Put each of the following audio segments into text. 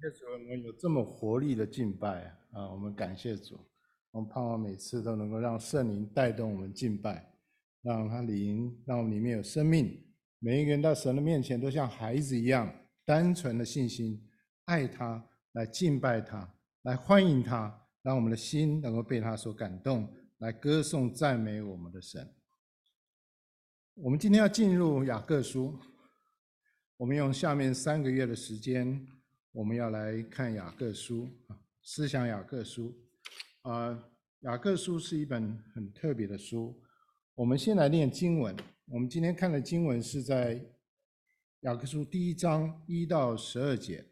谢主，我们有这么活力的敬拜啊！我们感谢主，我们盼望每次都能够让圣灵带动我们敬拜，让他灵，让我们里面有生命。每一个人到神的面前，都像孩子一样，单纯的信心，爱他，来敬拜他，来欢迎他，让我们的心能够被他所感动，来歌颂赞美我们的神。我们今天要进入雅各书，我们用下面三个月的时间。我们要来看雅各书啊，思想雅各书啊。雅各书是一本很特别的书。我们先来念经文。我们今天看的经文是在雅各书第一章一到十二节。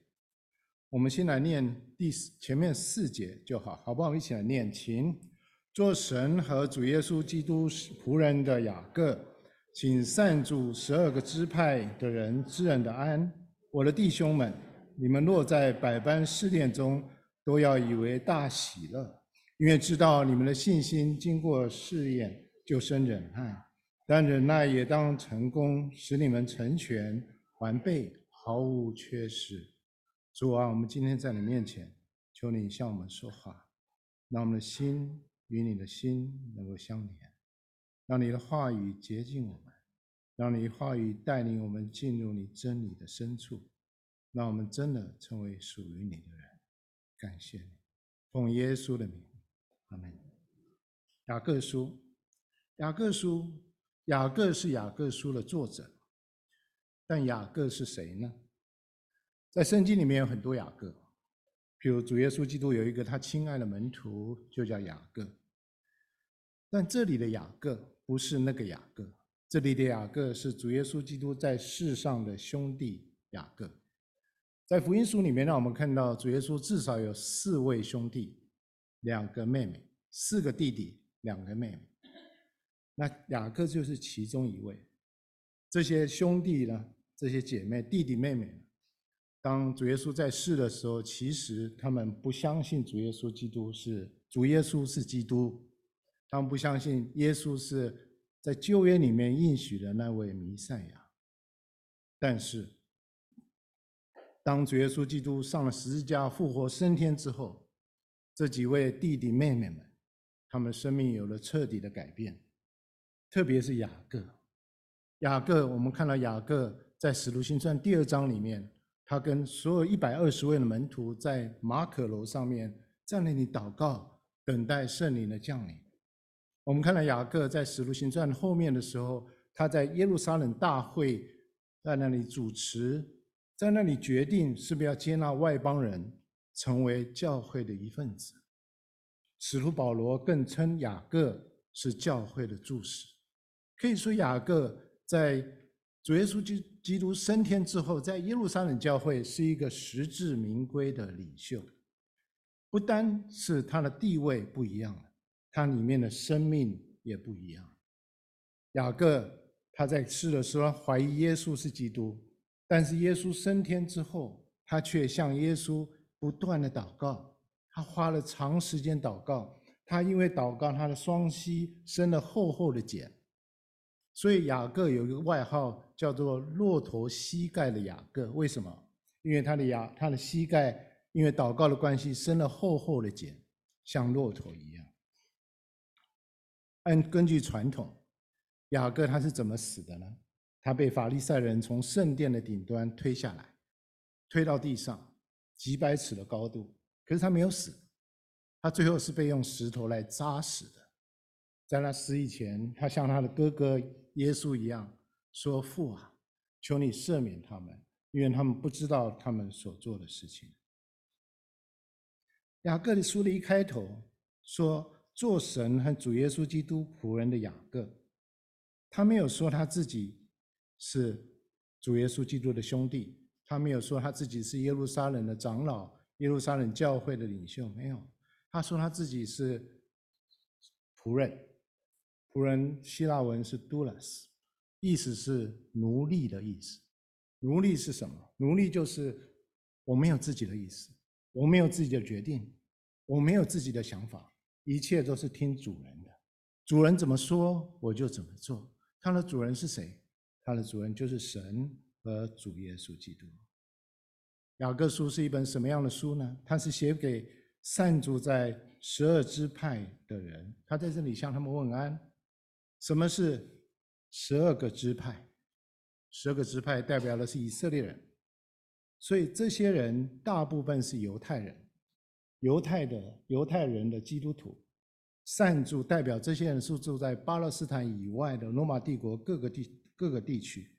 我们先来念第前面四节就好，好不好？一起来念，请做神和主耶稣基督仆人的雅各，请善主十二个支派的人知人的安，我的弟兄们。你们若在百般试炼中，都要以为大喜乐，因为知道你们的信心经过试验，就生忍耐。但忍耐也当成功，使你们成全完备，毫无缺失。主啊，我们今天在你面前，求你向我们说话，让我们的心与你的心能够相连，让你的话语洁净我们，让你的话语带领我们进入你真理的深处。让我们真的成为属于你的人，感谢你，奉耶稣的名，阿门。雅各书，雅各书，雅各是雅各书的作者，但雅各是谁呢？在圣经里面有很多雅各，譬如主耶稣基督有一个他亲爱的门徒，就叫雅各。但这里的雅各不是那个雅各，这里的雅各是主耶稣基督在世上的兄弟雅各。在福音书里面，让我们看到主耶稣至少有四位兄弟，两个妹妹，四个弟弟，两个妹妹。那雅各就是其中一位。这些兄弟呢，这些姐妹，弟弟妹妹，当主耶稣在世的时候，其实他们不相信主耶稣基督是主耶稣是基督，他们不相信耶稣是在旧约里面应许的那位弥赛亚。但是，当主耶稣基督上了十字架、复活升天之后，这几位弟弟妹妹们，他们生命有了彻底的改变。特别是雅各，雅各，我们看到雅各在《使徒行传》第二章里面，他跟所有一百二十位的门徒在马可楼上面在那里祷告，等待圣灵的降临。我们看到雅各在《使徒行传》后面的时候，他在耶路撒冷大会在那里主持。在那里决定是不是要接纳外邦人成为教会的一份子。使徒保罗更称雅各是教会的柱石。可以说，雅各在主耶稣基基督升天之后，在耶路撒冷教会是一个实至名归的领袖。不单是他的地位不一样了，他里面的生命也不一样。雅各他在世的时候怀疑耶稣是基督。但是耶稣升天之后，他却向耶稣不断的祷告，他花了长时间祷告。他因为祷告，他的双膝生了厚厚的茧，所以雅各有一个外号叫做“骆驼膝盖的雅各”。为什么？因为他的雅，他的膝盖因为祷告的关系生了厚厚的茧，像骆驼一样。按根据传统，雅各他是怎么死的呢？他被法利赛人从圣殿的顶端推下来，推到地上几百尺的高度，可是他没有死，他最后是被用石头来扎死的。在他死以前，他像他的哥哥耶稣一样说：“父啊，求你赦免他们，因为他们不知道他们所做的事情。”雅各的书的一开头说：“做神和主耶稣基督仆人的雅各。”他没有说他自己。是主耶稣基督的兄弟，他没有说他自己是耶路撒冷的长老，耶路撒冷教会的领袖，没有。他说他自己是仆人，仆人希腊文是 doulos，意思是奴隶的意思。奴隶是什么？奴隶就是我没有自己的意思，我没有自己的决定，我没有自己的想法，一切都是听主人的。主人怎么说，我就怎么做。他的主人是谁？他的主人就是神和主耶稣基督。雅各书是一本什么样的书呢？它是写给散住在十二支派的人，他在这里向他们问安。什么是十二个支派？十二个支派代表的是以色列人，所以这些人大部分是犹太人，犹太的犹太人的基督徒。散住代表这些人是住在巴勒斯坦以外的罗马帝国各个地各个地区。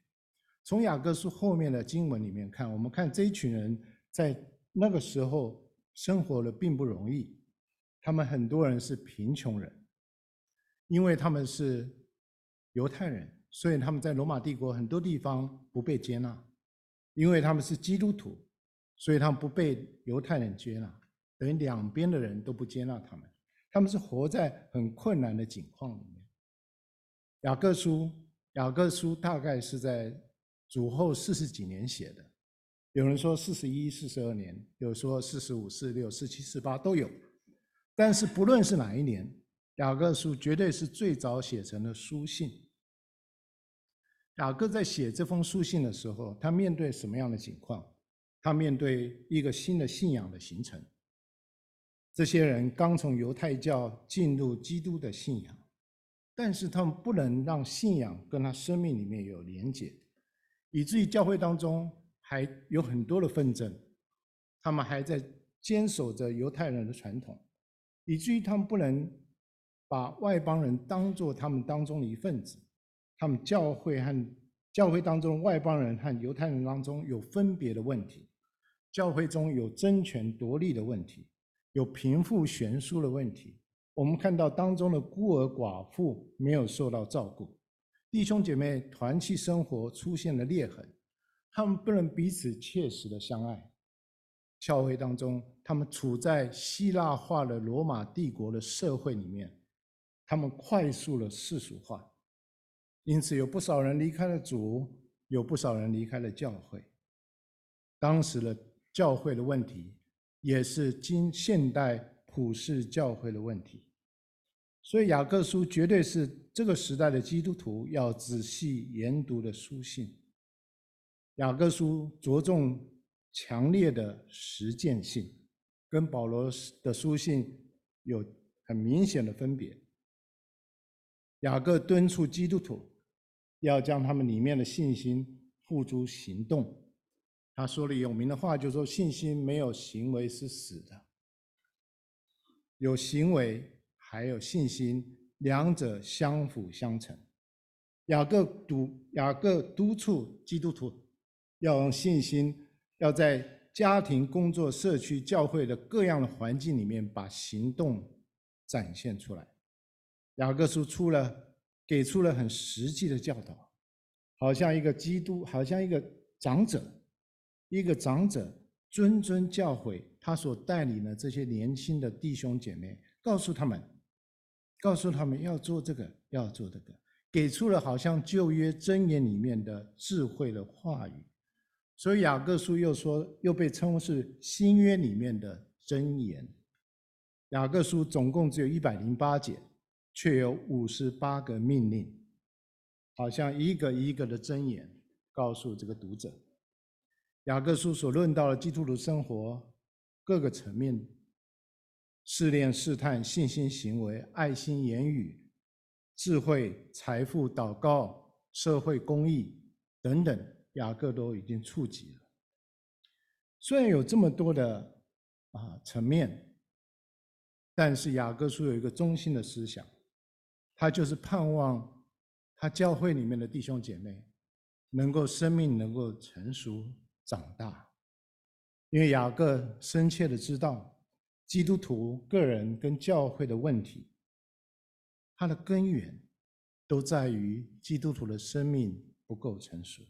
从雅各书后面的经文里面看，我们看这一群人在那个时候生活的并不容易，他们很多人是贫穷人，因为他们是犹太人，所以他们在罗马帝国很多地方不被接纳，因为他们是基督徒，所以他们不被犹太人接纳，等于两边的人都不接纳他们，他们是活在很困难的境况里面。雅各书，雅各书大概是在。主后四十几年写的，有人说四十一、四十二年，有说四十五、四十六、四七、四八都有。但是不论是哪一年，雅各书绝对是最早写成的书信。雅各在写这封书信的时候，他面对什么样的情况？他面对一个新的信仰的形成。这些人刚从犹太教进入基督的信仰，但是他们不能让信仰跟他生命里面有连结。以至于教会当中还有很多的纷争，他们还在坚守着犹太人的传统，以至于他们不能把外邦人当作他们当中的一份子。他们教会和教会当中外邦人和犹太人当中有分别的问题，教会中有争权夺利的问题，有贫富悬殊的问题。我们看到当中的孤儿寡妇没有受到照顾。弟兄姐妹团契生活出现了裂痕，他们不能彼此切实的相爱。教会当中，他们处在希腊化的罗马帝国的社会里面，他们快速的世俗化，因此有不少人离开了主，有不少人离开了教会。当时的教会的问题，也是今现代普世教会的问题。所以雅各书绝对是这个时代的基督徒要仔细研读的书信。雅各书着重强烈的实践性，跟保罗的书信有很明显的分别。雅各敦促基督徒要将他们里面的信心付诸行动。他说了有名的话，就说信心没有行为是死的，有行为。还有信心，两者相辅相成。雅各督雅各督促基督徒要用信心，要在家庭、工作、社区、教会的各样的环境里面，把行动展现出来。雅各书出了，给出了很实际的教导，好像一个基督，好像一个长者，一个长者谆谆教诲他所带领的这些年轻的弟兄姐妹，告诉他们。告诉他们要做这个，要做这个，给出了好像旧约箴言里面的智慧的话语，所以雅各书又说，又被称为是新约里面的箴言。雅各书总共只有一百零八节，却有五十八个命令，好像一个一个的箴言，告诉这个读者。雅各书所论到的基督徒生活各个层面。试炼、试探、信心、行为、爱心、言语、智慧、财富、祷告、社会公益等等，雅各都已经触及了。虽然有这么多的啊层面，但是雅各书有一个中心的思想，他就是盼望他教会里面的弟兄姐妹能够生命能够成熟长大，因为雅各深切的知道。基督徒个人跟教会的问题，它的根源都在于基督徒的生命不够成熟。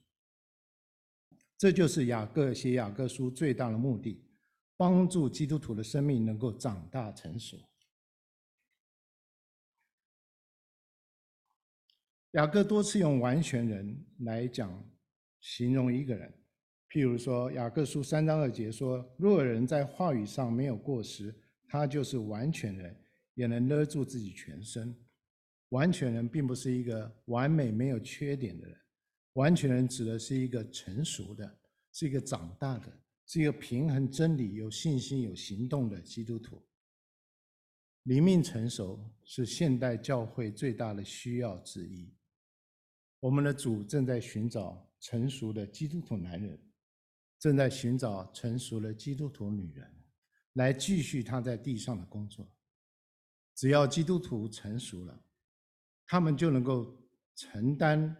这就是雅各写雅各书最大的目的，帮助基督徒的生命能够长大成熟。雅各多次用完全人来讲形容一个人。譬如说，雅各书三章二节说：“若人在话语上没有过失，他就是完全人，也能勒住自己全身。完全人并不是一个完美没有缺点的人，完全人指的是一个成熟的，是一个长大的，是一个平衡真理、有信心、有行动的基督徒。灵命成熟是现代教会最大的需要之一。我们的主正在寻找成熟的基督徒男人，正在寻找成熟的基督徒女人，来继续他在地上的工作。只要基督徒成熟了，他们就能够承担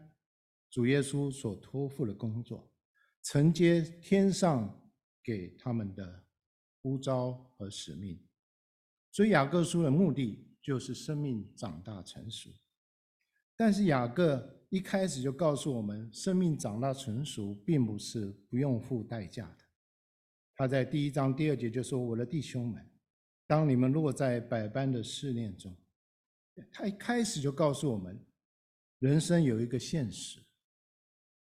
主耶稣所托付的工作，承接天上给他们的呼召和使命。所以雅各书的目的就是生命长大成熟。但是雅各一开始就告诉我们，生命长大成熟并不是不用付代价的。他在第一章第二节就说：“我的弟兄们，当你们落在百般的试炼中。”他一开始就告诉我们，人生有一个现实，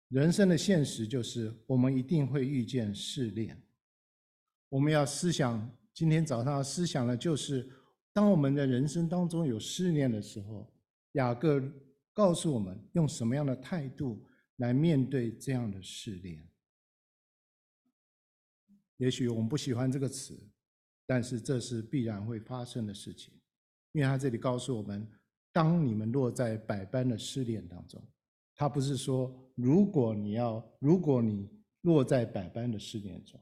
人生的现实就是我们一定会遇见试炼。我们要思想，今天早上思想的就是，当我们的人生当中有试炼的时候，雅各告诉我们用什么样的态度来面对这样的试炼。也许我们不喜欢这个词，但是这是必然会发生的事情，因为他这里告诉我们，当你们落在百般的试炼当中，他不是说如果你要，如果你落在百般的试炼中，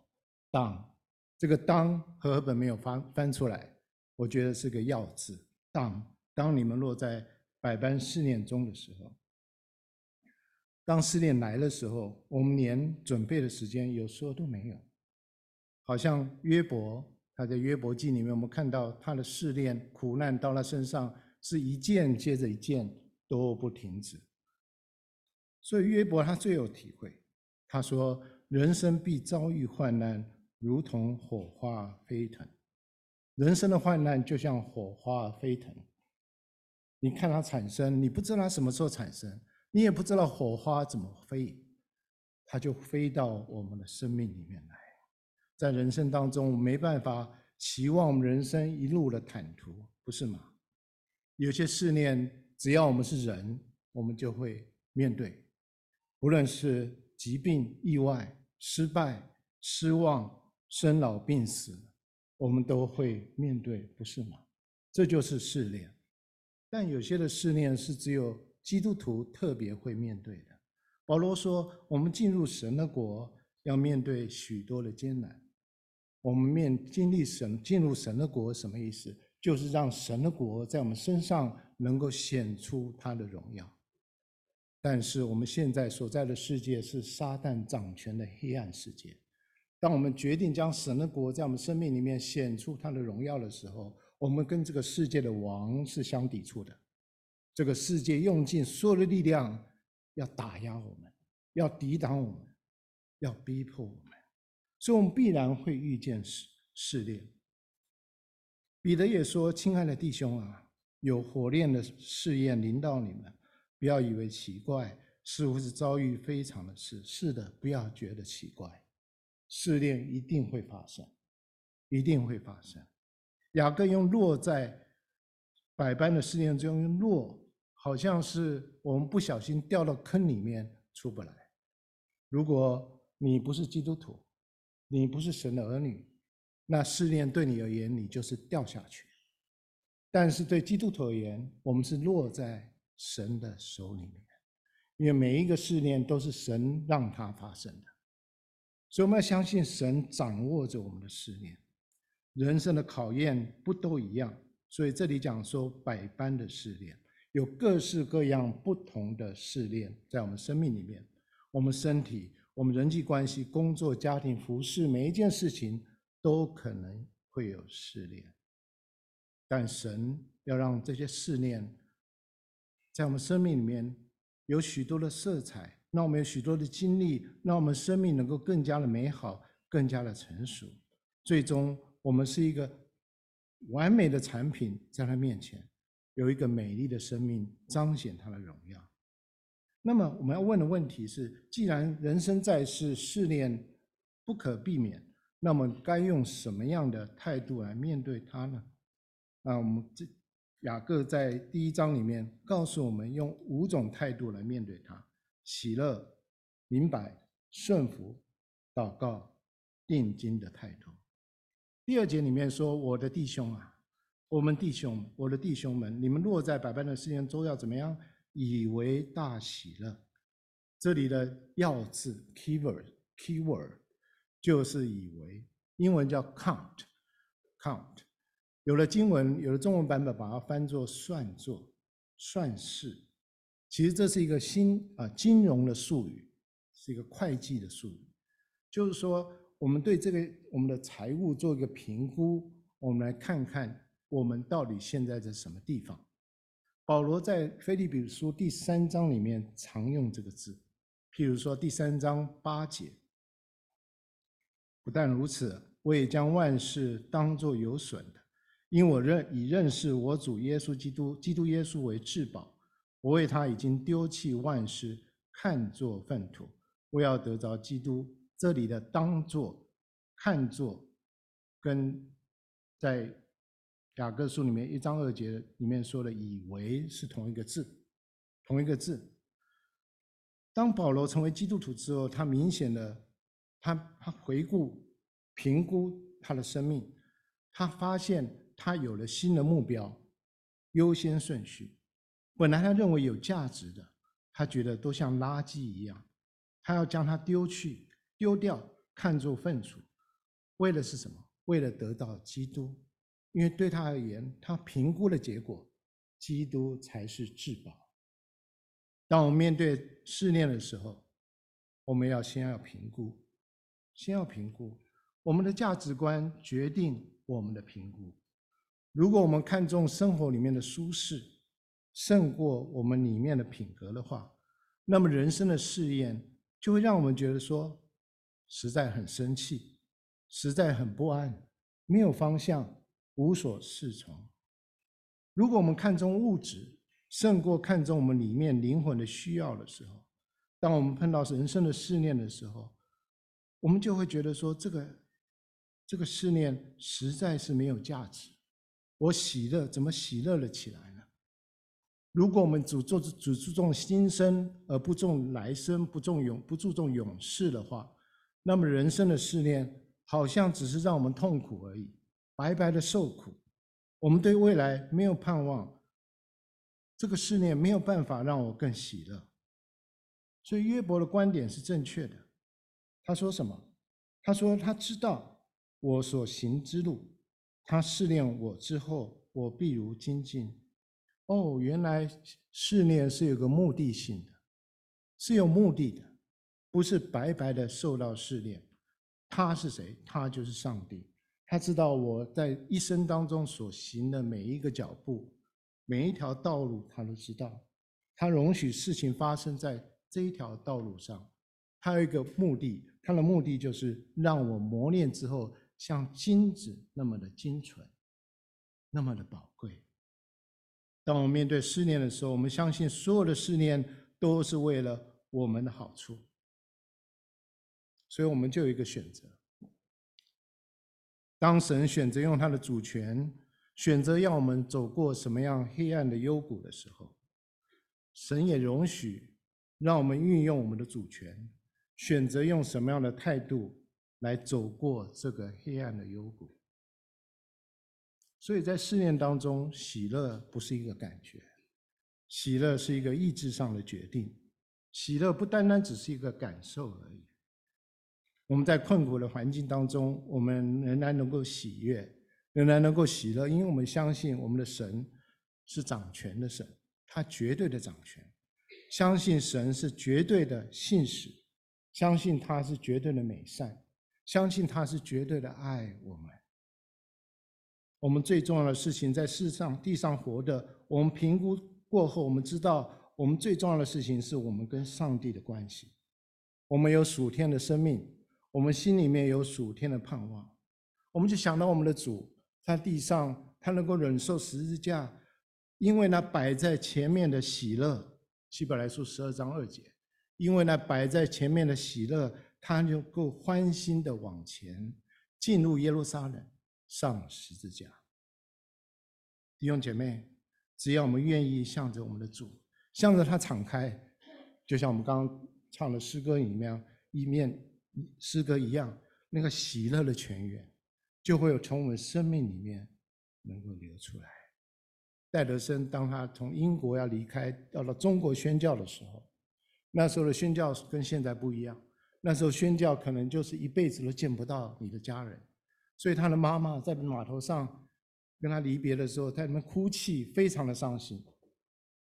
当。这个当和合本没有翻翻出来，我觉得是个要字。当当你们落在百般试炼中的时候，当试炼来的时候，我们连准备的时间有时候都没有。好像约伯，他在约伯记里面，我们看到他的试炼苦难到他身上是一件接着一件都不停止。所以约伯他最有体会，他说：“人生必遭遇患难。”如同火花飞腾，人生的患难就像火花飞腾。你看它产生，你不知道它什么时候产生，你也不知道火花怎么飞，它就飞到我们的生命里面来。在人生当中，没办法期望我们人生一路的坦途，不是吗？有些试炼，只要我们是人，我们就会面对，不论是疾病、意外、失败、失望。生老病死，我们都会面对，不是吗？这就是试炼。但有些的试炼是只有基督徒特别会面对的。保罗说，我们进入神的国，要面对许多的艰难。我们面经历神进入神的国，什么意思？就是让神的国在我们身上能够显出他的荣耀。但是我们现在所在的世界是撒旦掌权的黑暗世界。当我们决定将神的国在我们生命里面显出他的荣耀的时候，我们跟这个世界的王是相抵触的。这个世界用尽所有的力量要打压我们，要抵挡我们，要逼迫我们，所以我们必然会遇见试试炼。彼得也说：“亲爱的弟兄啊，有火炼的试验临到你们，不要以为奇怪，似乎是遭遇非常的事。是的，不要觉得奇怪。”试炼一定会发生，一定会发生。雅各用落在百般的试炼中，用落好像是我们不小心掉到坑里面出不来。如果你不是基督徒，你不是神的儿女，那试炼对你而言，你就是掉下去。但是对基督徒而言，我们是落在神的手里面，因为每一个试炼都是神让它发生的。所以我们要相信神掌握着我们的试炼，人生的考验不都一样？所以这里讲说百般的试炼，有各式各样不同的试炼在我们生命里面，我们身体、我们人际关系、工作、家庭、服饰，每一件事情都可能会有试炼。但神要让这些试炼在我们生命里面有许多的色彩。让我们有许多的经历，让我们生命能够更加的美好，更加的成熟。最终，我们是一个完美的产品，在他面前有一个美丽的生命，彰显他的荣耀。那么，我们要问的问题是：既然人生在世，试炼不可避免，那么该用什么样的态度来面对它呢？啊，我们这雅各在第一章里面告诉我们，用五种态度来面对它。喜乐、明白、顺服、祷告、定睛的态度。第二节里面说：“我的弟兄啊，我们弟兄，我的弟兄们，你们落在百般的试验中，要怎么样？以为大喜乐。”这里的要字 （keyword） keyword 就是以为，英文叫 count count。有了经文，有了中文版本，把它翻作算作、算式。其实这是一个新啊金融的术语，是一个会计的术语。就是说，我们对这个我们的财务做一个评估，我们来看看我们到底现在在什么地方。保罗在腓立比书第三章里面常用这个字，譬如说第三章八节。不但如此，我也将万事当作有损的。因我认以认识我主耶稣基督，基督耶稣为至宝，我为他已经丢弃万事，看作粪土，我要得着基督。这里的当作、看作，跟在雅各书里面一章二节里面说的以为是同一个字，同一个字。当保罗成为基督徒之后，他明显的，他他回顾、评估他的生命，他发现。他有了新的目标，优先顺序。本来他认为有价值的，他觉得都像垃圾一样，他要将它丢去、丢掉，看作粪土。为的是什么？为了得到基督。因为对他而言，他评估的结果，基督才是至宝。当我们面对试炼的时候，我们要先要评估，先要评估我们的价值观，决定我们的评估。如果我们看重生活里面的舒适，胜过我们里面的品格的话，那么人生的试验就会让我们觉得说，实在很生气，实在很不安，没有方向，无所适从。如果我们看重物质，胜过看重我们里面灵魂的需要的时候，当我们碰到人生的试炼的时候，我们就会觉得说，这个这个试炼实在是没有价值。我喜乐，怎么喜乐了起来呢？如果我们只做只注重今生而不重来生，不重永不注重永世的话，那么人生的试炼好像只是让我们痛苦而已，白白的受苦。我们对未来没有盼望，这个试炼没有办法让我更喜乐。所以约伯的观点是正确的。他说什么？他说他知道我所行之路。他试炼我之后，我必如精进。哦，原来试炼是有个目的性的，是有目的的，不是白白的受到试炼。他是谁？他就是上帝。他知道我在一生当中所行的每一个脚步，每一条道路，他都知道。他容许事情发生在这一条道路上，他有一个目的，他的目的就是让我磨练之后。像金子那么的精纯，那么的宝贵。当我们面对试炼的时候，我们相信所有的试炼都是为了我们的好处，所以我们就有一个选择。当神选择用他的主权，选择要我们走过什么样黑暗的幽谷的时候，神也容许让我们运用我们的主权，选择用什么样的态度。来走过这个黑暗的幽谷，所以在试炼当中，喜乐不是一个感觉，喜乐是一个意志上的决定。喜乐不单单只是一个感受而已。我们在困苦的环境当中，我们仍然能够喜悦，仍然能够喜乐，因为我们相信我们的神是掌权的神，他绝对的掌权，相信神是绝对的信实，相信他是绝对的美善。相信他是绝对的爱我们。我们最重要的事情，在世上地上活的，我们评估过后，我们知道，我们最重要的事情是我们跟上帝的关系。我们有属天的生命，我们心里面有属天的盼望。我们就想到我们的主在地上，他能够忍受十字架，因为那摆在前面的喜乐。希伯来书十二章二节，因为那摆在前面的喜乐。他就够欢欣的往前进入耶路撒冷，上十字架。弟兄姐妹，只要我们愿意向着我们的主，向着他敞开，就像我们刚刚唱的诗歌里面一面诗歌一样，那个喜乐的泉源，就会有从我们生命里面能够流出来。戴德生当他从英国要离开，到了中国宣教的时候，那时候的宣教跟现在不一样。那时候宣教可能就是一辈子都见不到你的家人，所以他的妈妈在码头上跟他离别的时候，在那边哭泣，非常的伤心。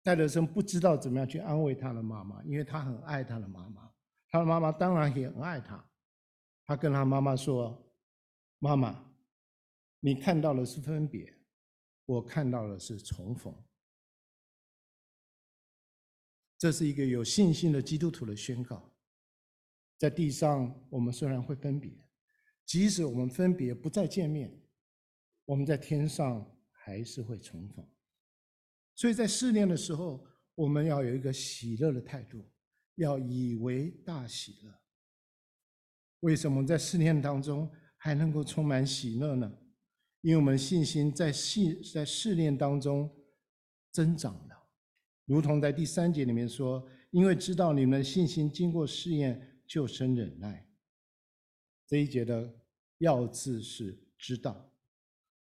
戴德生不知道怎么样去安慰他的妈妈，因为他很爱他的妈妈，他的妈妈当然也很爱他。他跟他妈妈说：“妈妈，你看到的是分别，我看到的是重逢。”这是一个有信心的基督徒的宣告。在地上，我们虽然会分别，即使我们分别不再见面，我们在天上还是会重逢。所以在试炼的时候，我们要有一个喜乐的态度，要以为大喜乐。为什么在试炼当中还能够充满喜乐呢？因为我们信心在试在试炼当中增长了，如同在第三节里面说：“因为知道你们的信心经过试验，就生忍耐。”这一节的要字是“知道”，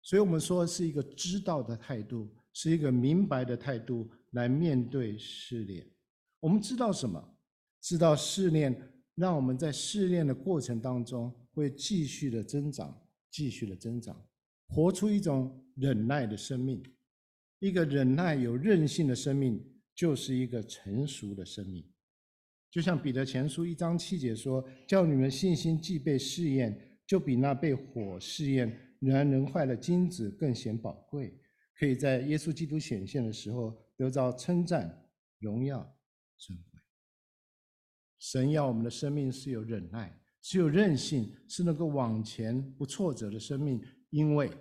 所以我们说是一个知道的态度。是一个明白的态度来面对试炼。我们知道什么？知道试炼让我们在试炼的过程当中会继续的增长，继续的增长，活出一种忍耐的生命。一个忍耐有韧性的生命，就是一个成熟的生命。就像彼得前书一章七节说：“叫你们信心既被试验，就比那被火试验仍然能坏的金子更显宝贵。”可以在耶稣基督显现的时候得到称赞、荣耀、尊贵。神要我们的生命是有忍耐，是有韧性，是能够往前不挫折的生命。因为，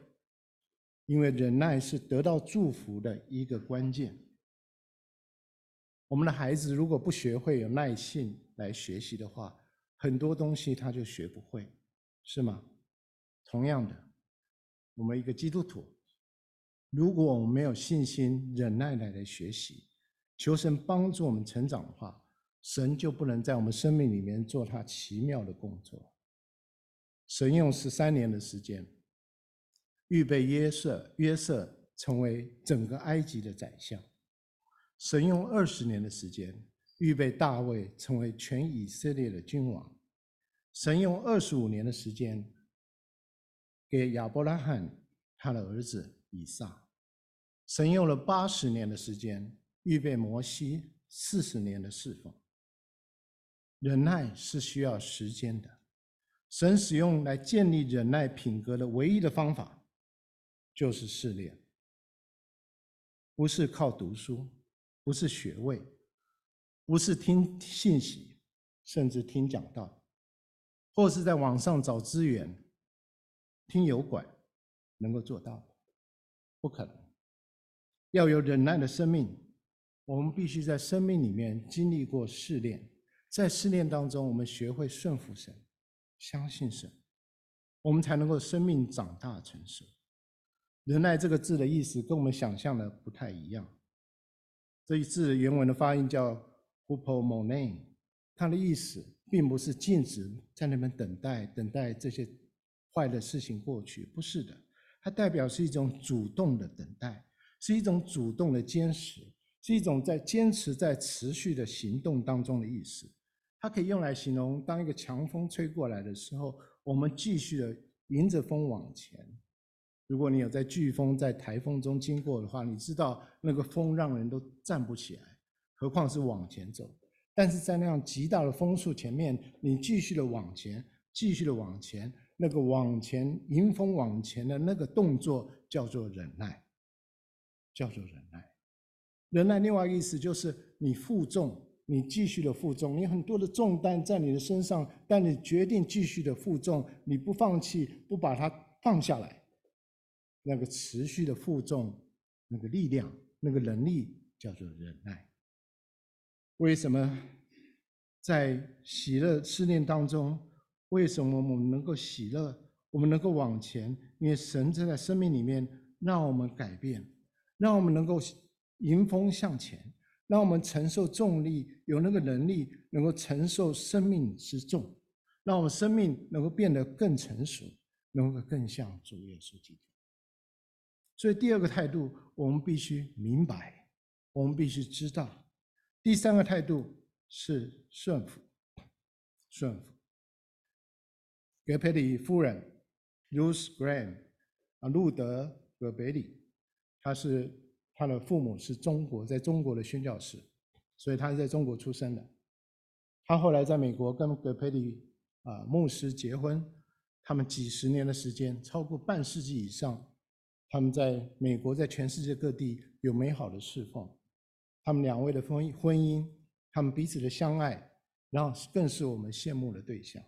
因为忍耐是得到祝福的一个关键。我们的孩子如果不学会有耐性来学习的话，很多东西他就学不会，是吗？同样的，我们一个基督徒。如果我们没有信心、忍耐来来学习，求神帮助我们成长的话，神就不能在我们生命里面做他奇妙的工作。神用十三年的时间，预备约瑟，约瑟成为整个埃及的宰相；神用二十年的时间，预备大卫成为全以色列的君王；神用二十五年的时间，给亚伯拉罕他的儿子。以撒，神用了八十年的时间预备摩西四十年的侍奉。忍耐是需要时间的，神使用来建立忍耐品格的唯一的方法，就是试炼，不是靠读书，不是学位，不是听信息，甚至听讲道，或是在网上找资源，听油管，能够做到。不可能，要有忍耐的生命，我们必须在生命里面经历过试炼，在试炼当中，我们学会顺服神，相信神，我们才能够生命长大成熟。忍耐这个字的意思跟我们想象的不太一样，这一字原文的发音叫 hupomone，它的意思并不是静止在那边等待，等待这些坏的事情过去，不是的。它代表是一种主动的等待，是一种主动的坚持，是一种在坚持在持续的行动当中的意思。它可以用来形容，当一个强风吹过来的时候，我们继续的迎着风往前。如果你有在飓风、在台风中经过的话，你知道那个风让人都站不起来，何况是往前走。但是在那样极大的风速前面，你继续的往前，继续的往前。那个往前迎风往前的那个动作叫做忍耐，叫做忍耐。忍耐另外一个意思就是你负重，你继续的负重，你很多的重担在你的身上，但你决定继续的负重，你不放弃，不把它放下来。那个持续的负重，那个力量，那个能力叫做忍耐。为什么在喜乐试炼当中？为什么我们能够喜乐？我们能够往前？因为神正在生命里面让我们改变，让我们能够迎风向前，让我们承受重力，有那个能力能够承受生命之重，让我们生命能够变得更成熟，能够更像主耶稣基督。所以第二个态度，我们必须明白，我们必须知道。第三个态度是顺服，顺服。葛培理夫人 Ruth Graham 啊，路德葛培理，他是他的父母是中国，在中国的宣教士，所以他是在中国出生的。他后来在美国跟葛培理啊牧师结婚，他们几十年的时间，超过半世纪以上，他们在美国，在全世界各地有美好的侍奉。他们两位的婚婚姻，他们彼此的相爱，然后更是我们羡慕的对象。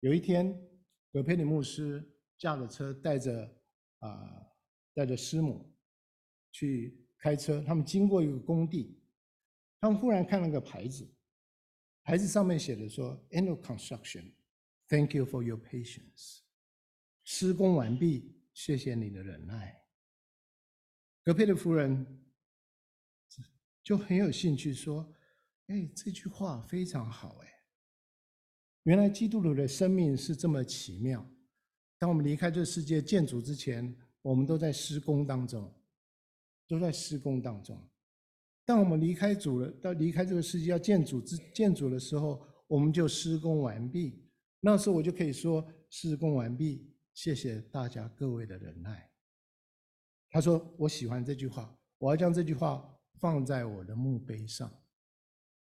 有一天，葛培理牧师驾着车，带着啊带着师母去开车，他们经过一个工地，他们忽然看了个牌子，牌子上面写的说 “End of construction, thank you for your patience”，施工完毕，谢谢你的忍耐。葛培理夫人。就很有兴趣说：“哎，这句话非常好哎！原来基督徒的生命是这么奇妙。当我们离开这世界建筑之前，我们都在施工当中，都在施工当中。当我们离开主了，到离开这个世界要建主之建主的时候，我们就施工完毕。那时候我就可以说施工完毕，谢谢大家各位的忍耐。”他说：“我喜欢这句话，我要将这句话。”放在我的墓碑上，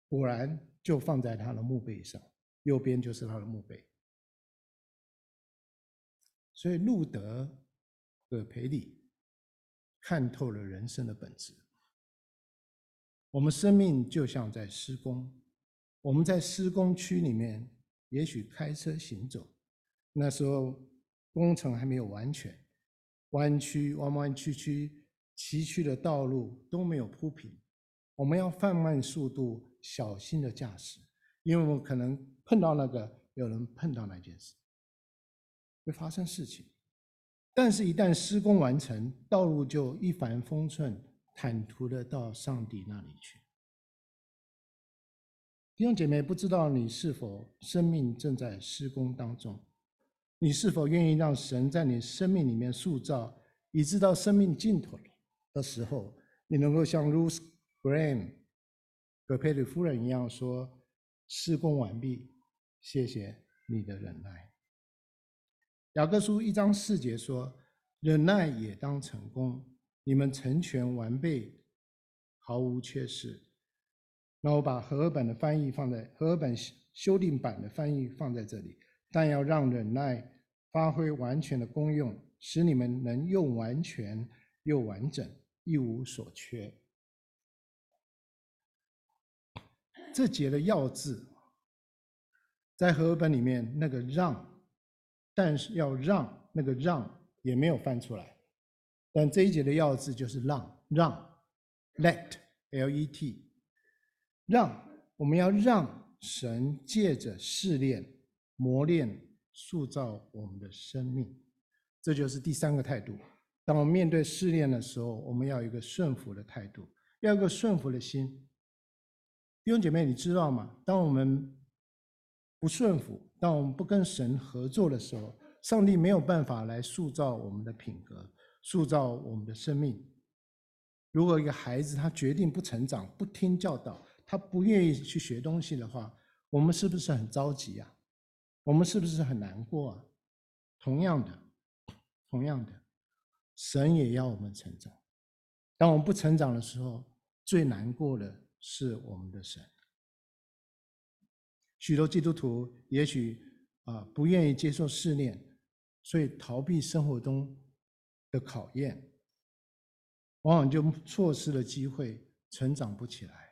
果然就放在他的墓碑上，右边就是他的墓碑。所以路德葛培理看透了人生的本质。我们生命就像在施工，我们在施工区里面，也许开车行走，那时候工程还没有完全，弯曲弯弯曲曲。崎岖的道路都没有铺平，我们要放慢速度，小心的驾驶，因为我们可能碰到那个，有人碰到那件事，会发生事情。但是，一旦施工完成，道路就一帆风顺，坦途的到上帝那里去。弟兄姐妹，不知道你是否生命正在施工当中？你是否愿意让神在你生命里面塑造，以致到生命尽头的时候，你能够像 Ruth Graham 葛培理夫人一样说：“施工完毕，谢谢你的忍耐。”雅各书一章四节说：“忍耐也当成功，你们成全完备，毫无缺失。”那我把和合本的翻译放在和合本修订版的翻译放在这里，但要让忍耐发挥完全的功用，使你们能又完全又完整。一无所缺。这节的要字，在和合本里面那个让，但是要让那个让也没有翻出来，但这一节的要字就是让让，let，L-E-T，让我们要让神借着试炼、磨练、塑造我们的生命，这就是第三个态度。当我们面对试炼的时候，我们要有一个顺服的态度，要有一个顺服的心。弟兄姐妹，你知道吗？当我们不顺服，当我们不跟神合作的时候，上帝没有办法来塑造我们的品格，塑造我们的生命。如果一个孩子他决定不成长、不听教导，他不愿意去学东西的话，我们是不是很着急啊？我们是不是很难过啊？同样的，同样的。神也要我们成长。当我们不成长的时候，最难过的是我们的神。许多基督徒也许啊不愿意接受试炼，所以逃避生活中的考验，往往就错失了机会，成长不起来。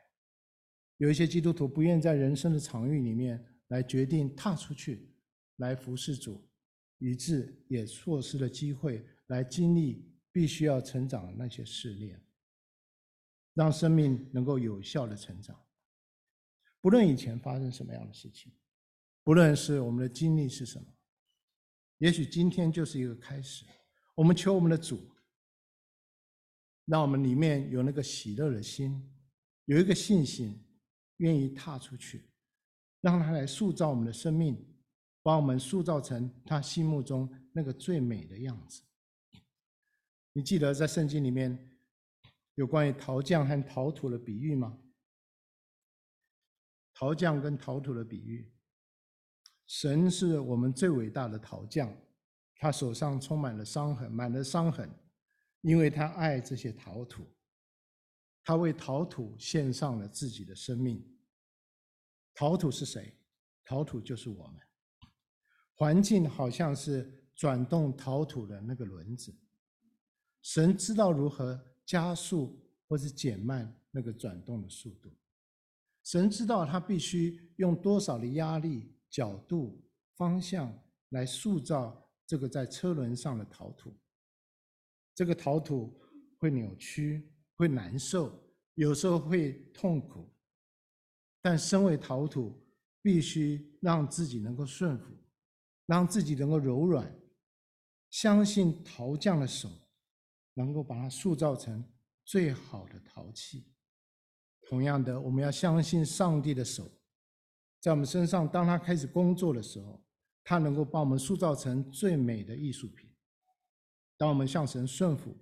有一些基督徒不愿在人生的场域里面来决定踏出去，来服侍主，以致也错失了机会。来经历必须要成长的那些试炼，让生命能够有效的成长。不论以前发生什么样的事情，不论是我们的经历是什么，也许今天就是一个开始。我们求我们的主，让我们里面有那个喜乐的心，有一个信心，愿意踏出去，让他来塑造我们的生命，把我们塑造成他心目中那个最美的样子。你记得在圣经里面有关于陶匠和陶土的比喻吗？陶匠跟陶土的比喻，神是我们最伟大的陶匠，他手上充满了伤痕，满了伤痕，因为他爱这些陶土，他为陶土献上了自己的生命。陶土是谁？陶土就是我们。环境好像是转动陶土的那个轮子，神知道如何加速或是减慢那个转动的速度。神知道他必须用多少的压力、角度、方向来塑造这个在车轮上的陶土。这个陶土会扭曲，会难受，有时候会痛苦。但身为陶土，必须让自己能够顺服，让自己能够柔软，相信陶匠的手能够把它塑造成最好的陶器。同样的，我们要相信上帝的手，在我们身上，当他开始工作的时候，他能够把我们塑造成最美的艺术品。当我们向神顺服，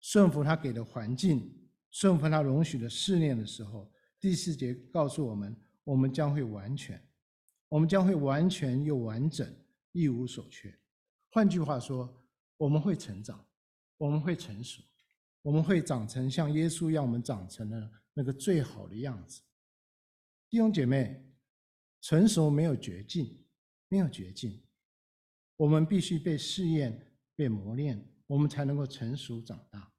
顺服他给的环境，顺服他容许的试炼的时候，第四节告诉我们，我们将会完全，我们将会完全又完整，一无所缺。换句话说，我们会成长，我们会成熟，我们会长成像耶稣要我们长成的。那个最好的样子，弟兄姐妹，成熟没有绝境，没有绝境，我们必须被试验、被磨练，我们才能够成熟长大。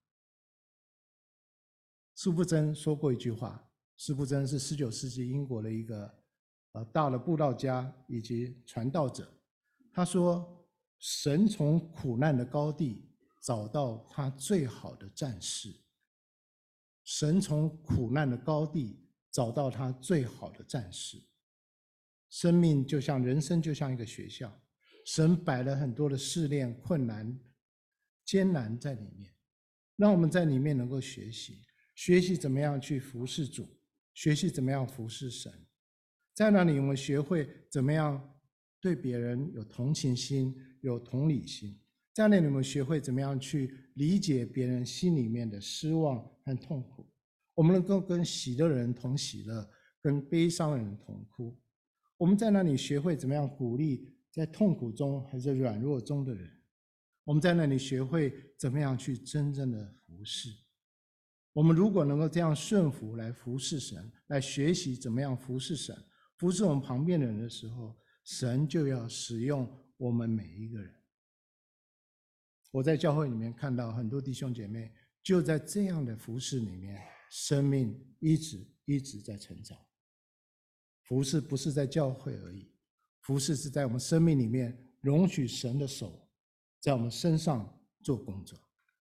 苏布真说过一句话，苏布真是十九世纪英国的一个呃大的布道家以及传道者，他说：“神从苦难的高地找到他最好的战士。”神从苦难的高地找到他最好的战士。生命就像人生，就像一个学校，神摆了很多的试炼、困难、艰难在里面，让我们在里面能够学习，学习怎么样去服侍主，学习怎么样服侍神。在那里，我们学会怎么样对别人有同情心、有同理心。在那里，我们学会怎么样去理解别人心里面的失望和痛苦。我们能够跟喜乐的人同喜乐，跟悲伤的人同哭。我们在那里学会怎么样鼓励在痛苦中还是软弱中的人。我们在那里学会怎么样去真正的服侍。我们如果能够这样顺服来服侍神，来学习怎么样服侍神，服侍我们旁边的人的时候，神就要使用我们每一个人。我在教会里面看到很多弟兄姐妹，就在这样的服事里面，生命一直一直在成长。服事不是在教会而已，服事是在我们生命里面，容许神的手在我们身上做工作，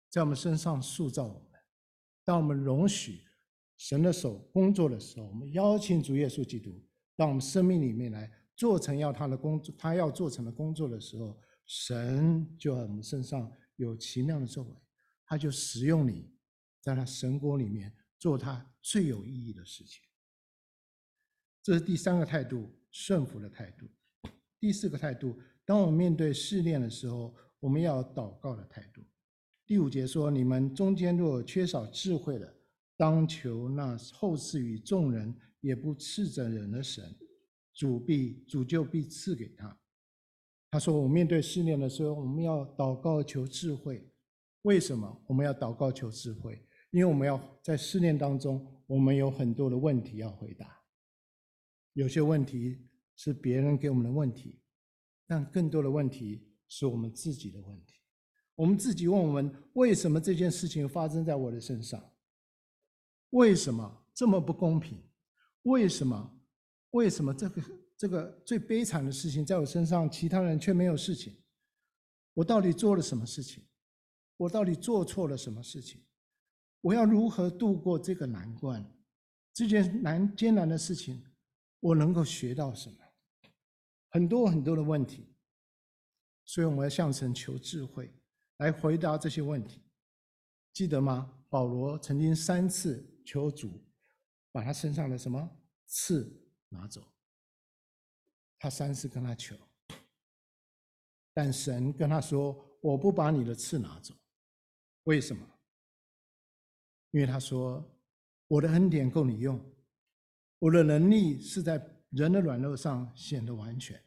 在我们身上塑造我们。当我们容许神的手工作的时候，我们邀请主耶稣基督到我们生命里面来做成要他的工作，他要做成的工作的时候。神就在我们身上有奇妙的作为，他就使用你，在他神国里面做他最有意义的事情。这是第三个态度，顺服的态度。第四个态度，当我们面对试炼的时候，我们要祷告的态度。第五节说：“你们中间若缺少智慧的，当求那厚赐与众人也不斥责人的神，主必主就必赐给他。”他说：“我面对试炼的时候，我们要祷告求智慧。为什么我们要祷告求智慧？因为我们要在试炼当中，我们有很多的问题要回答。有些问题是别人给我们的问题，但更多的问题是我们自己的问题。我们自己问我们：为什么这件事情发生在我的身上？为什么这么不公平？为什么？为什么这个？”这个最悲惨的事情在我身上，其他人却没有事情。我到底做了什么事情？我到底做错了什么事情？我要如何度过这个难关？这件难艰难的事情，我能够学到什么？很多很多的问题，所以我们要向神求智慧来回答这些问题。记得吗？保罗曾经三次求主把他身上的什么刺拿走。他三次跟他求，但神跟他说：“我不把你的刺拿走。”为什么？因为他说：“我的恩典够你用，我的能力是在人的软弱上显得完全。”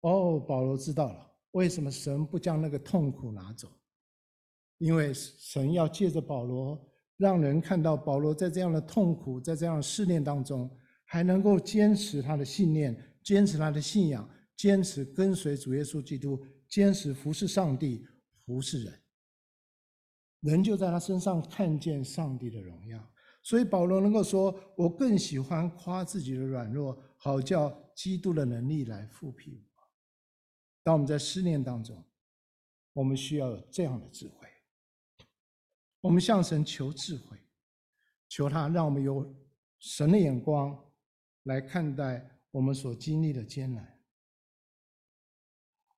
哦，保罗知道了为什么神不将那个痛苦拿走，因为神要借着保罗，让人看到保罗在这样的痛苦、在这样的试炼当中，还能够坚持他的信念，坚持他的信仰，坚持跟随主耶稣基督，坚持服侍上帝、服侍人。人就在他身上看见上帝的荣耀，所以保罗能够说：“我更喜欢夸自己的软弱，好叫基督的能力来覆庇我。”当我们在思念当中，我们需要有这样的智慧。我们向神求智慧，求他让我们有神的眼光来看待我们所经历的艰难。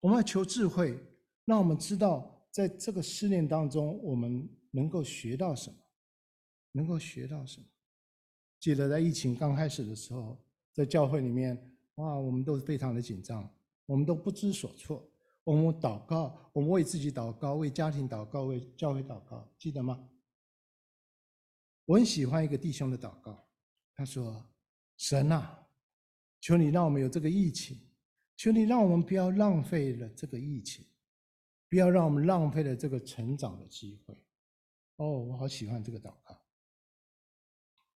我们要求智慧，让我们知道。在这个试炼当中，我们能够学到什么？能够学到什么？记得在疫情刚开始的时候，在教会里面，哇，我们都非常的紧张，我们都不知所措。我们祷告，我们为自己祷告，为家庭祷告，为教会祷告，记得吗？我很喜欢一个弟兄的祷告，他说：“神啊，求你让我们有这个疫情，求你让我们不要浪费了这个疫情。”不要让我们浪费了这个成长的机会。哦，我好喜欢这个祷告。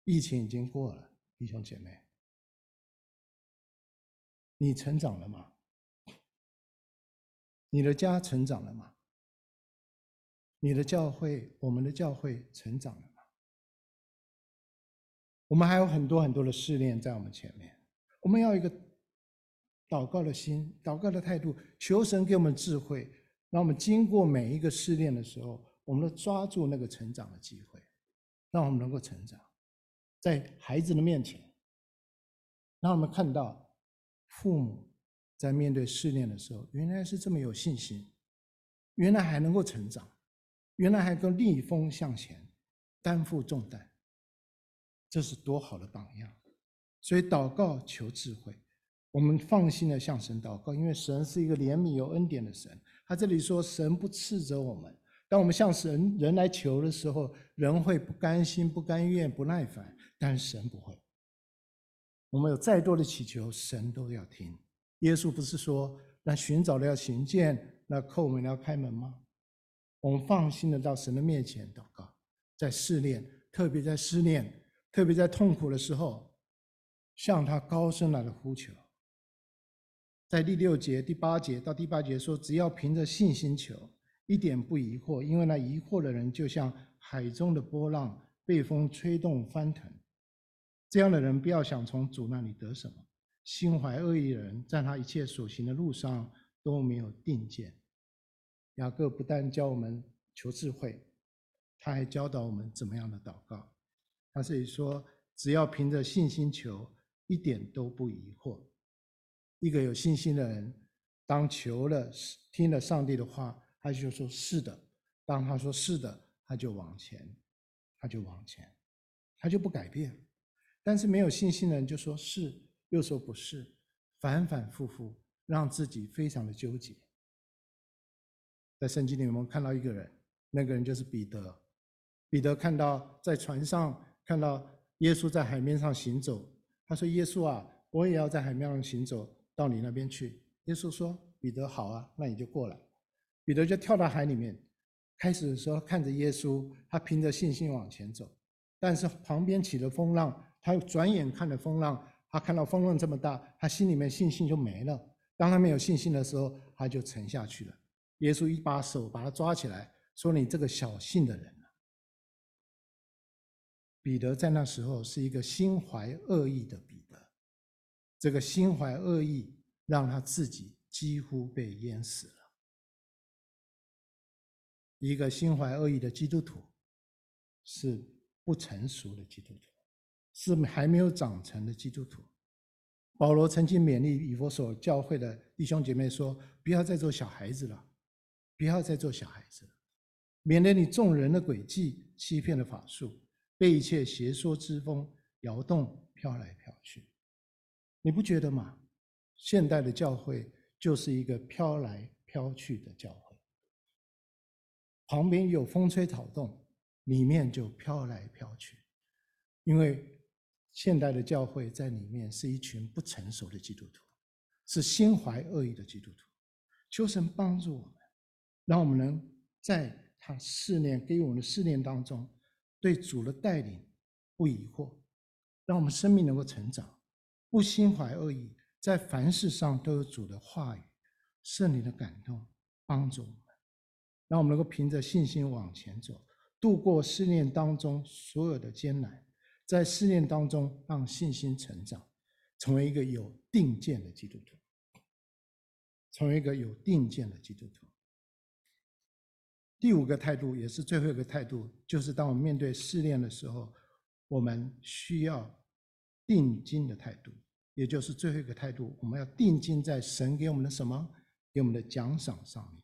疫情已经过了，弟兄姐妹，你成长了吗？你的家成长了吗？你的教会，我们的教会成长了吗？我们还有很多很多的试炼在我们前面，我们要一个祷告的心，祷告的态度，求神给我们智慧。让我们经过每一个试炼的时候，我们都抓住那个成长的机会，让我们能够成长，在孩子的面前，让我们看到父母在面对试炼的时候，原来是这么有信心，原来还能够成长，原来还能够逆风向前，担负重担，这是多好的榜样！所以祷告求智慧，我们放心的向神祷告，因为神是一个怜悯有恩典的神。他这里说：“神不斥责我们，当我们向神人来求的时候，人会不甘心、不甘愿、不耐烦，但神不会。我们有再多的祈求，神都要听。耶稣不是说，那寻找的要寻见，那叩门的要开门吗？我们放心的到神的面前祷告，在试炼，特别在试炼，特别在痛苦的时候，向他高声来的呼求。”在第六节、第八节到第八节说，只要凭着信心求，一点不疑惑，因为那疑惑的人就像海中的波浪，被风吹动翻腾。这样的人不要想从主那里得什么。心怀恶意的人，在他一切所行的路上都没有定见。雅各不但教我们求智慧，他还教导我们怎么样的祷告。他这里说，只要凭着信心求，一点都不疑惑。一个有信心的人，当求了、听了上帝的话，他就说是的；当他说是的，他就往前，他就往前，他就不改变。但是没有信心的人就说是，又说不是，反反复复，让自己非常的纠结。在圣经里面，我们看到一个人，那个人就是彼得。彼得看到在船上看到耶稣在海面上行走，他说：“耶稣啊，我也要在海面上行走。”到你那边去，耶稣说：“彼得，好啊，那你就过来。”彼得就跳到海里面。开始的时候看着耶稣，他凭着信心往前走，但是旁边起了风浪，他转眼看着风浪，他看到风浪这么大，他心里面信心就没了。当他没有信心的时候，他就沉下去了。耶稣一把手把他抓起来，说：“你这个小信的人！”彼得在那时候是一个心怀恶意的彼得。这个心怀恶意，让他自己几乎被淹死了。一个心怀恶意的基督徒，是不成熟的基督徒，是还没有长成的基督徒。保罗曾经勉励以弗所教会的弟兄姐妹说：“不要再做小孩子了，不要再做小孩子了，免得你中人的诡计、欺骗的法术，被一切邪说之风摇动，飘来飘去。”你不觉得吗？现代的教会就是一个飘来飘去的教会。旁边有风吹草动，里面就飘来飘去，因为现代的教会在里面是一群不成熟的基督徒，是心怀恶意的基督徒。求神帮助我们，让我们能在他试炼给我们的试炼当中，对主的带领不疑惑，让我们生命能够成长，不心怀恶意，在凡事上都有主的话语、圣灵的感动帮助我们，让我们能够凭着信心往前走，度过试炼当中所有的艰难，在试炼当中让信心成长，成为一个有定见的基督徒。成为一个有定见的基督徒。第五个态度，也是最后一个态度，就是当我们面对试炼的时候，我们需要定睛的态度，也就是最后一个态度，我们要定睛在神给我们的什么？给我们的奖赏上面。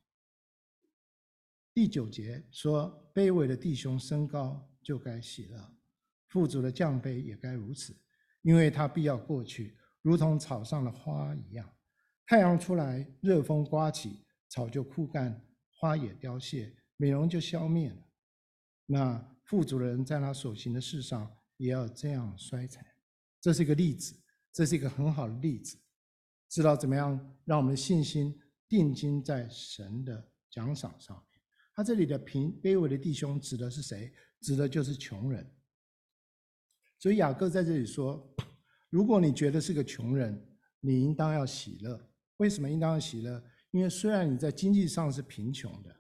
第九节说：“卑微的弟兄升高，就该喜乐；富足的降卑，也该如此，因为他必要过去，如同草上的花一样。”太阳出来，热风刮起，草就枯干，花也凋谢，美容就消灭了。那富足的人在他所行的事上也要这样衰残。这是一个例子，这是一个很好的例子，知道怎么样让我们的信心定睛在神的奖赏上面。他这里的贫卑微的弟兄指的是谁？指的就是穷人。所以雅各在这里说：如果你觉得是个穷人，你应当要喜乐。为什么应当要喜乐？因为虽然你在经济上是贫穷的，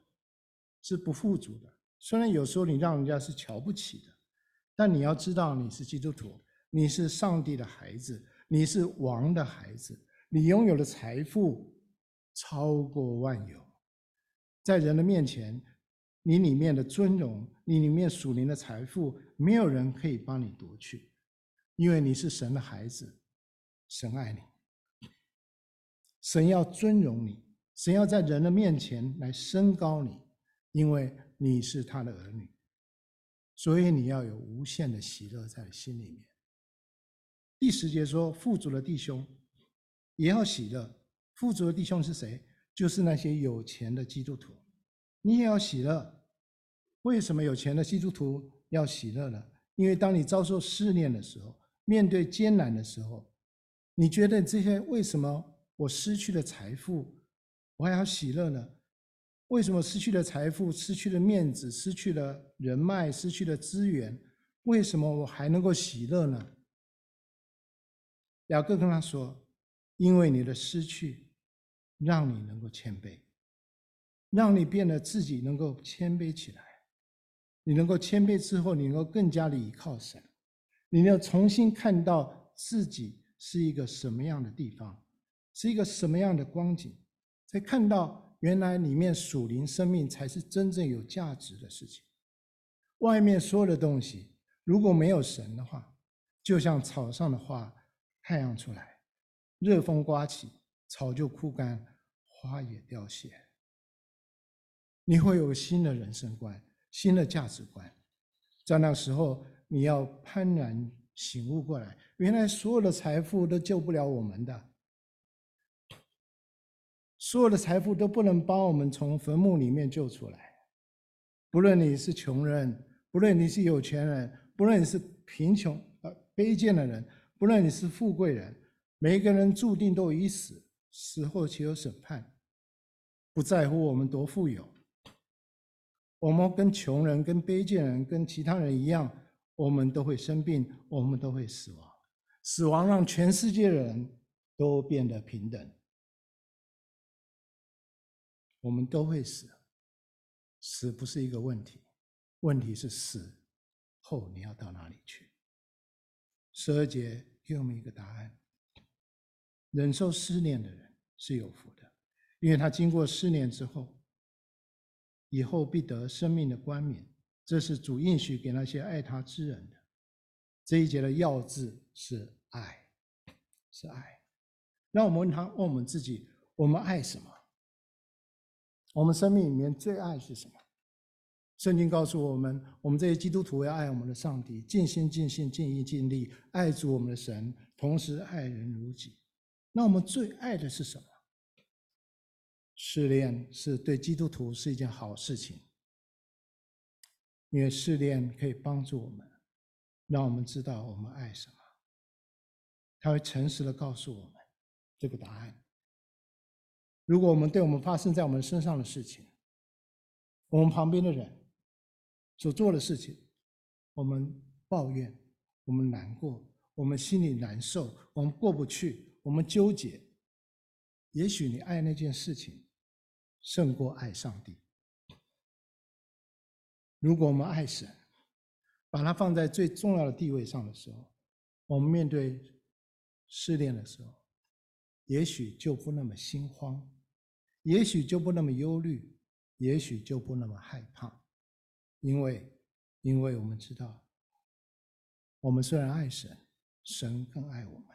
是不富足的，虽然有时候你让人家是瞧不起的，但你要知道你是基督徒，你是上帝的孩子，你是王的孩子，你拥有的财富超过万有，在人的面前，你里面的尊荣，你里面属灵的财富，没有人可以帮你夺去，因为你是神的孩子，神爱你。神要尊荣你，神要在人的面前来升高你，因为你是他的儿女，所以你要有无限的喜乐在心里面。第十节说，富足的弟兄也要喜乐。富足的弟兄是谁？就是那些有钱的基督徒，你也要喜乐。为什么有钱的基督徒要喜乐呢？因为当你遭受试炼的时候，面对艰难的时候，你觉得这些为什么？我失去了财富，我还要喜乐呢？为什么失去了财富、失去了面子、失去了人脉、失去了资源？为什么我还能够喜乐呢？雅各跟他说：“因为你的失去，让你能够谦卑，让你变得自己能够谦卑起来。你能够谦卑之后，你能够更加的依靠神，你要重新看到自己是一个什么样的地方。”是一个什么样的光景？才看到原来里面属灵生命才是真正有价值的事情。外面所有的东西，如果没有神的话，就像草上的花，太阳出来，热风刮起，草就枯干，花也凋谢。你会有新的人生观，新的价值观。在那时候，你要幡然醒悟过来，原来所有的财富都救不了我们的。所有的财富都不能帮我们从坟墓里面救出来。不论你是穷人，不论你是有钱人，不论你是贫穷呃卑贱的人，不论你是富贵人，每一个人注定都已死，死后岂有审判？不在乎我们多富有，我们跟穷人、跟卑贱人、跟其他人一样，我们都会生病，我们都会死亡。死亡让全世界的人都变得平等。我们都会死，死不是一个问题，问题是死后你要到哪里去？十二节给我们一个答案：忍受思念的人是有福的，因为他经过思念之后，以后必得生命的冠冕。这是主应许给那些爱他之人的。这一节的要字是爱，是爱。让我们问他，问我们自己：我们爱什么？我们生命里面最爱是什么？圣经告诉我们，我们这些基督徒要爱我们的上帝，尽心尽性尽意尽力爱主我们的神，同时爱人如己。那我们最爱的是什么？试炼是对基督徒是一件好事情，因为试炼可以帮助我们，让我们知道我们爱什么。他会诚实的告诉我们这个答案。如果我们对我们发生在我们身上的事情，我们旁边的人所做的事情，我们抱怨，我们难过，我们心里难受，我们过不去，我们纠结。也许你爱那件事情胜过爱上帝。如果我们爱神，把它放在最重要的地位上的时候，我们面对失恋的时候，也许就不那么心慌，也许就不那么忧虑，也许就不那么害怕，因为，因为我们知道，我们虽然爱神，神更爱我们，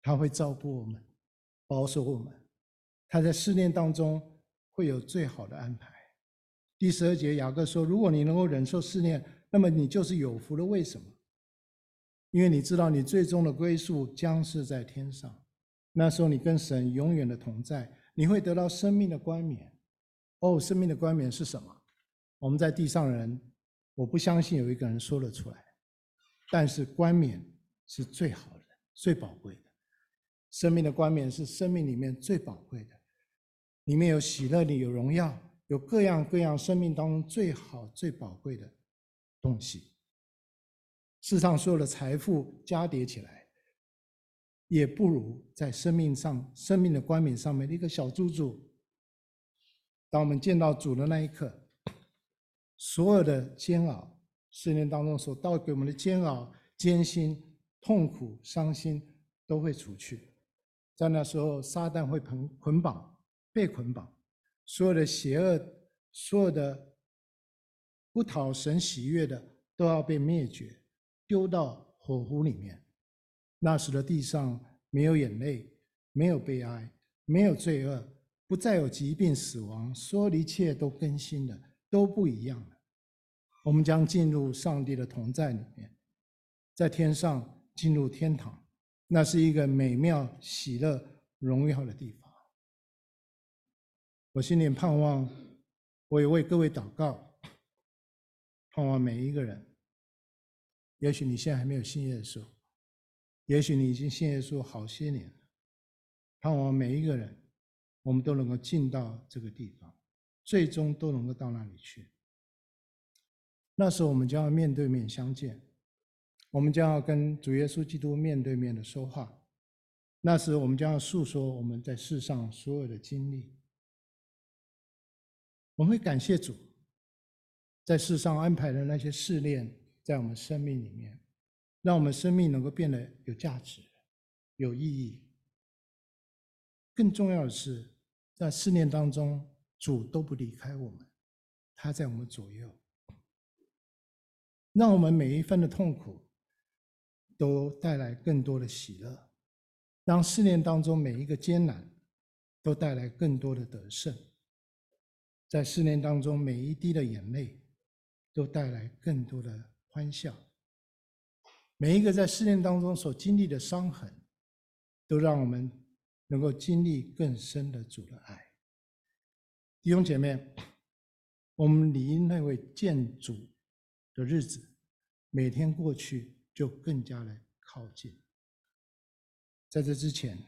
他会照顾我们。保守我们，他在试炼当中会有最好的安排。第十二节，雅各说：“如果你能够忍受试炼，那么你就是有福的。为什么？因为你知道你最终的归宿将是在天上，那时候你跟神永远的同在，你会得到生命的冠冕。哦，生命的冠冕是什么？我们在地上人，我不相信有一个人说得出来。但是冠冕是最好的，最宝贵的。”生命的冠冕是生命里面最宝贵的，里面有喜乐，里有荣耀，有各样各样生命当中最好最宝贵的东西。世上所有的财富加叠起来，也不如在生命上生命的冠冕上面的一个小珠珠。当我们见到主的那一刻，所有的煎熬，训练当中所带给我们的煎熬、艰辛、痛苦、伤心，都会除去。在那时候，撒旦会捆捆绑，被捆绑，所有的邪恶，所有的不讨神喜悦的，都要被灭绝，丢到火湖里面。那时的地上没有眼泪，没有悲哀，没有罪恶，不再有疾病、死亡，所有的一切都更新了，都不一样了。我们将进入上帝的同在里面，在天上进入天堂。那是一个美妙、喜乐、荣耀的地方。我心里盼望，我也为各位祷告，盼望每一个人。也许你现在还没有信耶稣，也许你已经信耶稣好些年了。盼望每一个人，我们都能够进到这个地方，最终都能够到那里去。那时候，我们将要面对面相见。我们将要跟主耶稣基督面对面的说话，那时我们将要诉说我们在世上所有的经历。我们会感谢主，在世上安排的那些试炼，在我们生命里面，让我们生命能够变得有价值、有意义。更重要的是，在试炼当中，主都不离开我们，他在我们左右，让我们每一分的痛苦。都带来更多的喜乐，让试炼当中每一个艰难都带来更多的得胜，在试炼当中每一滴的眼泪都带来更多的欢笑，每一个在试炼当中所经历的伤痕，都让我们能够经历更深的主的爱。弟兄姐妹，我们离那位见主的日子每天过去，就更加的靠近。在这之前，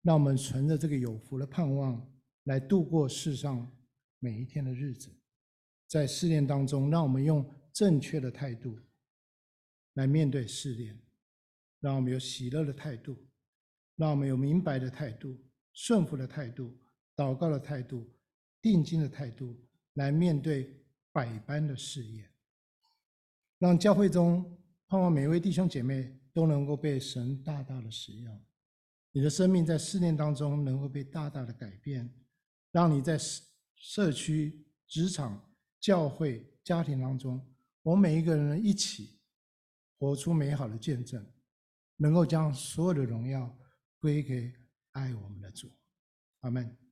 让我们存着这个有福的盼望来度过世上每一天的日子。在试炼当中，让我们用正确的态度来面对试炼，让我们有喜乐的态度，让我们有明白的态度、顺服的态度、祷告的态度、定睛的态度来面对百般的试验，让教会中。盼望每一位弟兄姐妹都能够被神大大的使用，你的生命在试炼当中能够被大大的改变，让你在社社区、职场、教会、家庭当中，我们每一个人一起活出美好的见证，能够将所有的荣耀归给爱我们的主。阿门。